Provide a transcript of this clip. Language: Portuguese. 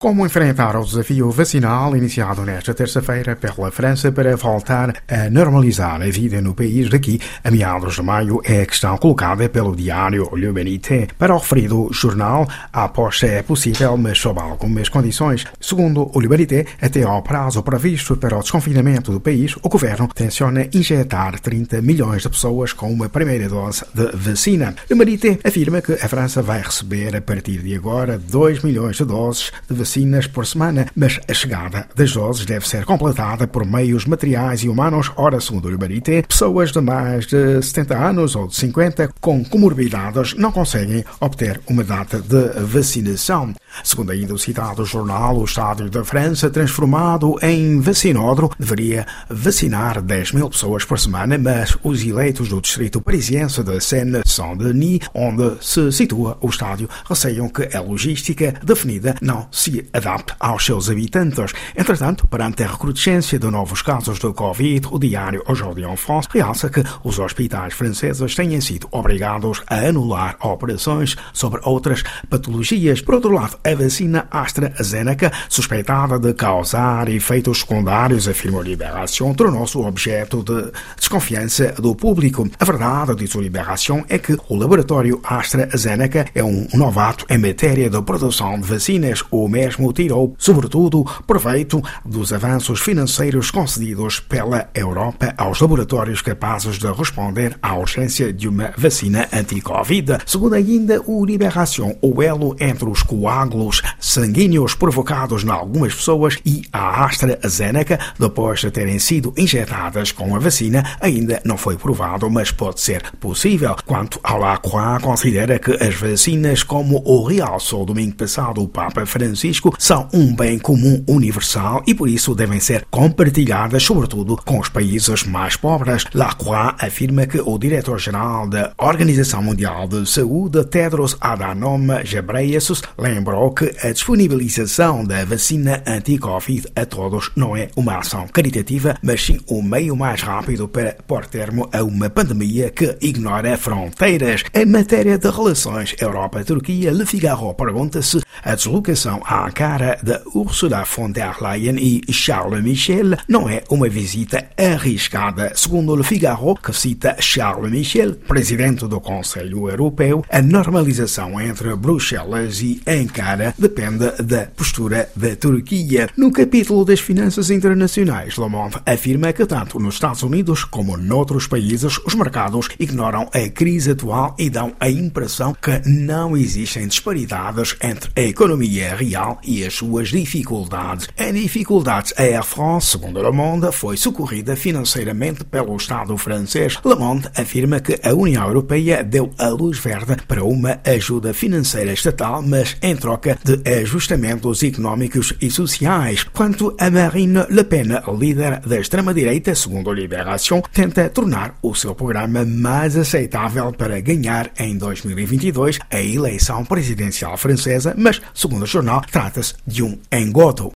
Como enfrentar o desafio vacinal iniciado nesta terça-feira pela França para voltar a normalizar a vida no país daqui a meados de maio é a questão colocada pelo diário L'Humanité. Para o referido jornal, a aposta é possível, mas sob algumas condições. Segundo o L'Humanité, até ao prazo previsto para o desconfinamento do país, o governo tenciona injetar 30 milhões de pessoas com uma primeira dose de vacina. L'Humanité afirma que a França vai receber a partir de agora 2 milhões de doses de vacina vacinas por semana, mas a chegada das doses deve ser completada por meios materiais e humanos. Ora, segundo o Ibarité, pessoas de mais de 70 anos ou de 50 com comorbidades não conseguem obter uma data de vacinação. Segundo ainda o citado jornal, o Estádio da França, transformado em vacinódromo, deveria vacinar 10 mil pessoas por semana, mas os eleitos do distrito parisiense de Seine-Saint-Denis, onde se situa o estádio, receiam que a logística definida não se adapte aos seus habitantes. Entretanto, perante a recrudescência de novos casos de Covid, o diário Aujourd'hui en France realça que os hospitais franceses têm sido obrigados a anular operações sobre outras patologias. Por outro lado, a vacina AstraZeneca, suspeitada de causar efeitos secundários, afirma Libération, tornou-se objeto de desconfiança do público. A verdade, diz o Libération, é que o laboratório AstraZeneca é um novato em matéria de produção de vacinas. O mesmo mesmo tirou, sobretudo, proveito dos avanços financeiros concedidos pela Europa aos laboratórios capazes de responder à urgência de uma vacina anti-Covid. Segundo ainda o Liberação, o elo entre os coágulos sanguíneos provocados em algumas pessoas e a AstraZeneca, depois de terem sido injetadas com a vacina, ainda não foi provado, mas pode ser possível. Quanto ao Lacroix, considera que as vacinas, como o realçou domingo passado o Papa Francisco, são um bem comum universal e por isso devem ser compartilhadas, sobretudo com os países mais pobres. Lacroix afirma que o diretor-geral da Organização Mundial de Saúde, Tedros Adhanom Ghebreyesus, lembrou que a disponibilização da vacina anti-Covid a todos não é uma ação caritativa, mas sim o meio mais rápido para pôr termo a uma pandemia que ignora fronteiras. Em matéria de relações Europa-Turquia, Le Figaro pergunta se a deslocação à cara de Ursula von der Leyen e Charles Michel não é uma visita arriscada. Segundo Le Figaro, que cita Charles Michel, presidente do Conselho Europeu, a normalização entre Bruxelas e Ankara depende da postura da Turquia. No capítulo das finanças internacionais, Le Monde afirma que tanto nos Estados Unidos como noutros países os mercados ignoram a crise atual e dão a impressão que não existem disparidades entre a economia real e as suas dificuldades. Em dificuldades, a Air France, segundo Le Monde, foi socorrida financeiramente pelo Estado francês. Le Monde afirma que a União Europeia deu a luz verde para uma ajuda financeira estatal, mas em troca de ajustamentos económicos e sociais. Quanto a Marine Le Pen, líder da extrema-direita, segundo Libération, tenta tornar o seu programa mais aceitável para ganhar em 2022 a eleição presidencial francesa, mas, segundo o jornal, trata-se de um engodo.